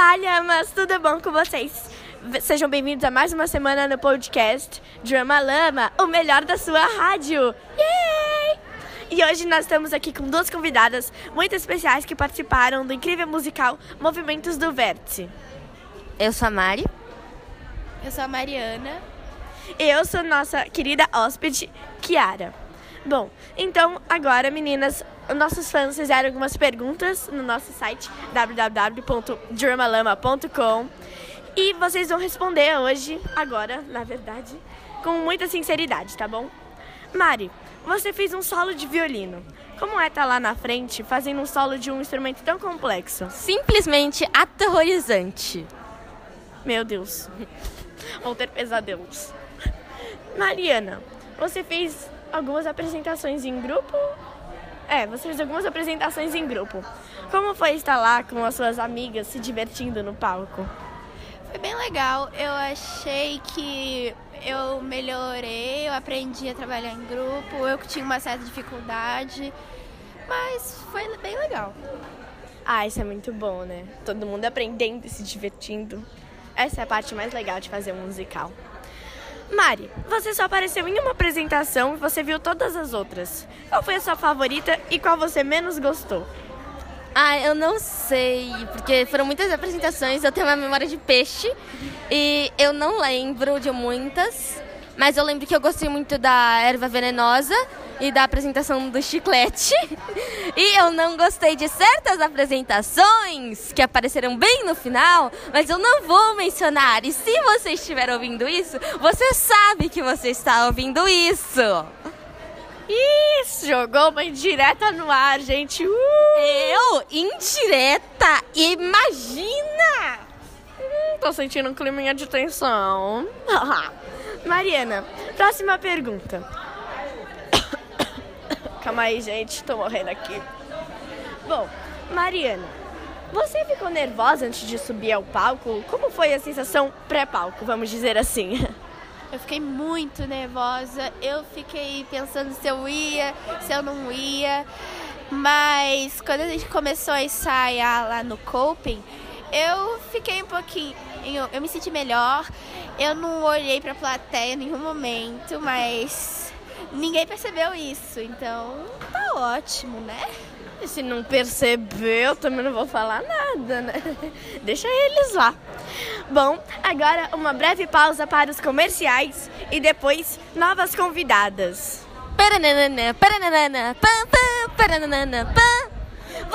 Olá, Lhamas, tudo bom com vocês? Sejam bem-vindos a mais uma semana no podcast Drama Lama, o melhor da sua rádio. Yay! E hoje nós estamos aqui com duas convidadas muito especiais que participaram do incrível musical Movimentos do Vértice. Eu sou a Mari. Eu sou a Mariana. E eu sou nossa querida hóspede, Kiara. Bom, então agora, meninas, nossos fãs fizeram algumas perguntas no nosso site www.dramalama.com e vocês vão responder hoje, agora, na verdade, com muita sinceridade, tá bom? Mari, você fez um solo de violino. Como é estar tá lá na frente fazendo um solo de um instrumento tão complexo? Simplesmente aterrorizante. Meu Deus. Vão ter pesadelos. Mariana, você fez algumas apresentações em grupo? É, você fez algumas apresentações em grupo. Como foi estar lá com as suas amigas se divertindo no palco? Foi bem legal. Eu achei que eu melhorei, eu aprendi a trabalhar em grupo, eu que tinha uma certa dificuldade, mas foi bem legal. Ah, isso é muito bom, né? Todo mundo aprendendo e se divertindo. Essa é a parte mais legal de fazer um musical. Mari, você só apareceu em uma apresentação e você viu todas as outras. Qual foi a sua favorita e qual você menos gostou? Ah, eu não sei, porque foram muitas apresentações, eu tenho uma memória de peixe e eu não lembro de muitas, mas eu lembro que eu gostei muito da erva venenosa e da apresentação do chiclete. E eu não gostei de certas apresentações que apareceram bem no final, mas eu não vou mencionar. E se você estiver ouvindo isso, você sabe que você está ouvindo isso. Isso, jogou uma indireta no ar, gente. Uh! Eu? Indireta? Imagina! Hum, tô sentindo um clima de tensão. Mariana, próxima pergunta. Calma aí, gente, tô morrendo aqui. Bom, Mariana, você ficou nervosa antes de subir ao palco? Como foi a sensação pré-palco, vamos dizer assim? Eu fiquei muito nervosa. Eu fiquei pensando se eu ia, se eu não ia. Mas quando a gente começou a ensaiar lá no coping, eu fiquei um pouquinho. Eu me senti melhor. Eu não olhei pra plateia em nenhum momento, mas ninguém percebeu isso. Então tá ótimo, né? E se não percebeu, também não vou falar nada, né? Deixa eles lá. Bom, agora uma breve pausa para os comerciais e depois novas convidadas. Paranana, paranana, pam, pam, paranana, pam.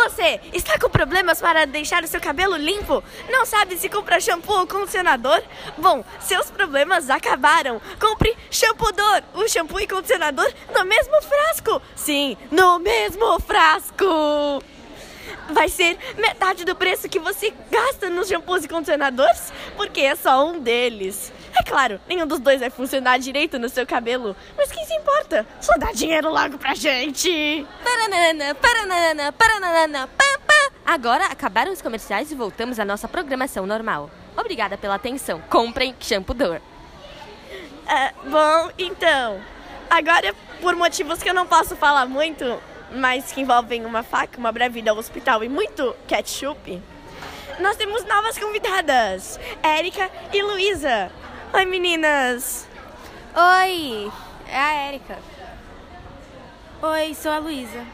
Você está com problemas para deixar o seu cabelo limpo? Não sabe se compra shampoo ou condicionador? Bom, seus problemas acabaram. Compre Shampoo-Dor, o shampoo e condicionador no mesmo frasco. Sim, no mesmo frasco. Vai ser metade do preço que você gasta nos shampoos e condicionadores, porque é só um deles. É claro, nenhum dos dois vai funcionar direito no seu cabelo, mas quem se importa? Só dá dinheiro logo pra gente! Paranana, paranana, paranana, pá. Agora acabaram os comerciais e voltamos à nossa programação normal. Obrigada pela atenção. Comprem Shampoo Dor. Ah, bom, então, agora por motivos que eu não posso falar muito, mas que envolvem uma faca, uma breve ida ao hospital e muito ketchup, nós temos novas convidadas, Érica e Luísa. Oi, meninas! Oi, é a Érica. Oi, sou a Luísa.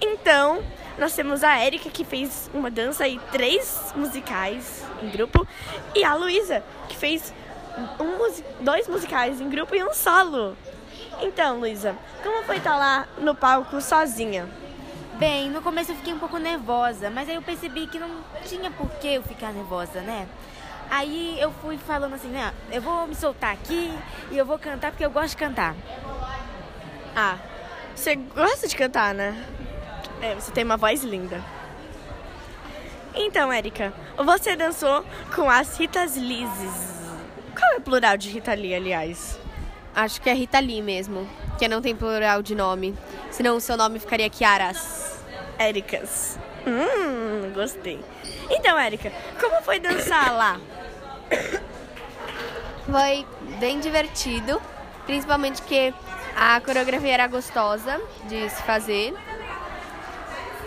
Então, nós temos a Érica, que fez uma dança e três musicais em grupo, e a Luísa, que fez um, dois musicais em grupo e um solo. Então, Luísa, como foi estar lá no palco sozinha? Bem, no começo eu fiquei um pouco nervosa, mas aí eu percebi que não tinha por que eu ficar nervosa, né? Aí eu fui falando assim, né? Eu vou me soltar aqui e eu vou cantar porque eu gosto de cantar. Ah, você gosta de cantar, né? É, você tem uma voz linda. Então, Érica, você dançou com as Ritas Lises. Qual é o plural de Rita Lee, aliás? Acho que é Rita Lee mesmo, que não tem plural de nome. Senão o seu nome ficaria Kiaras. Éricas. Hum, gostei. Então, Érica, como foi dançar lá? Foi bem divertido, principalmente que a coreografia era gostosa de se fazer.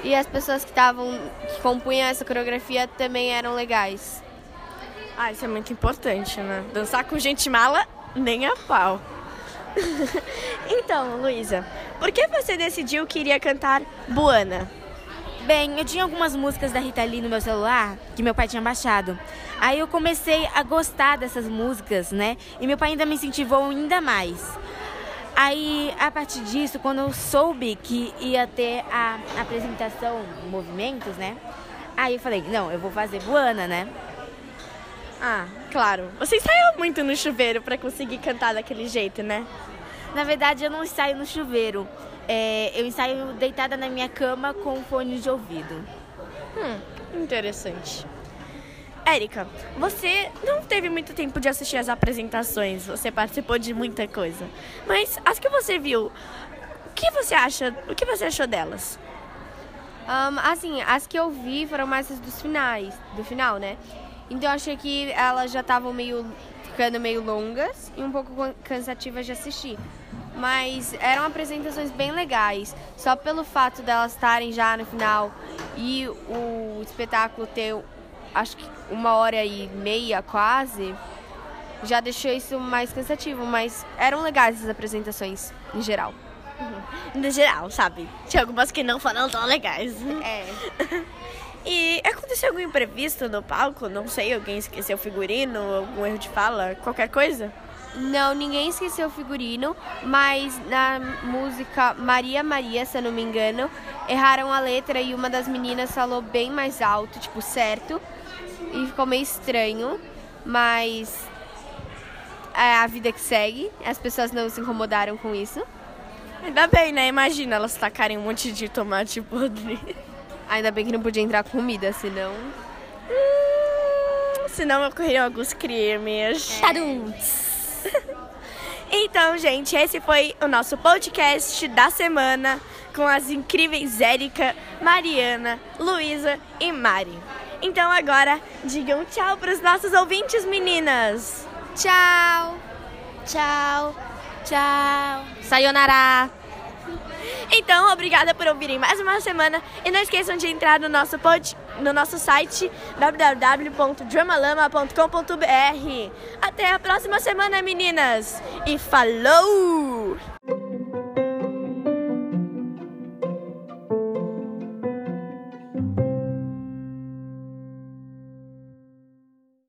E as pessoas que estavam que compunham essa coreografia também eram legais. Ah, isso é muito importante, né? Dançar com gente mala, nem a pau. então, Luísa, por que você decidiu que iria cantar Buana? Bem, eu tinha algumas músicas da Rita Lee no meu celular que meu pai tinha baixado. Aí eu comecei a gostar dessas músicas, né? E meu pai ainda me incentivou ainda mais. Aí, a partir disso, quando eu soube que ia ter a apresentação Movimentos, né? Aí eu falei, não, eu vou fazer Buana, né? Ah, claro. Você ensaiou muito no chuveiro para conseguir cantar daquele jeito, né? Na verdade, eu não ensaio no chuveiro. É, eu ensaio deitada na minha cama com fone de ouvido. Hum, interessante. Érica, você não teve muito tempo de assistir as apresentações, você participou de muita coisa. Mas as que você viu, o que você acha? O que você achou delas? Um, assim, as que eu vi foram mais as dos finais, do final, né? Então eu achei que elas já estavam meio ficando meio longas e um pouco cansativas de assistir. Mas eram apresentações bem legais, só pelo fato delas estarem já no final e o espetáculo ter acho que uma hora e meia quase, já deixou isso mais cansativo, mas eram legais as apresentações em geral. No geral, sabe? Tinha algumas que não foram tão legais. É. E aconteceu algum imprevisto no palco? Não sei, alguém esqueceu o figurino, algum erro de fala, qualquer coisa? Não, ninguém esqueceu o figurino, mas na música Maria Maria, se eu não me engano, erraram a letra e uma das meninas falou bem mais alto, tipo, certo, e ficou meio estranho, mas é a vida que segue, as pessoas não se incomodaram com isso. Ainda bem, né? Imagina elas tacarem um monte de tomate podre. Ainda bem que não podia entrar comida, senão. Hum, senão ocorreriam alguns crimes. Tadum! Então, gente, esse foi o nosso podcast da semana com as incríveis Érica, Mariana, Luísa e Mari. Então agora digam tchau para os nossos ouvintes, meninas. Tchau! Tchau, tchau. Sayonara! Então, obrigada por ouvirem mais uma semana e não esqueçam de entrar no nosso pod, no nosso site www.dramalama.com.br. Até a próxima semana, meninas. E falou!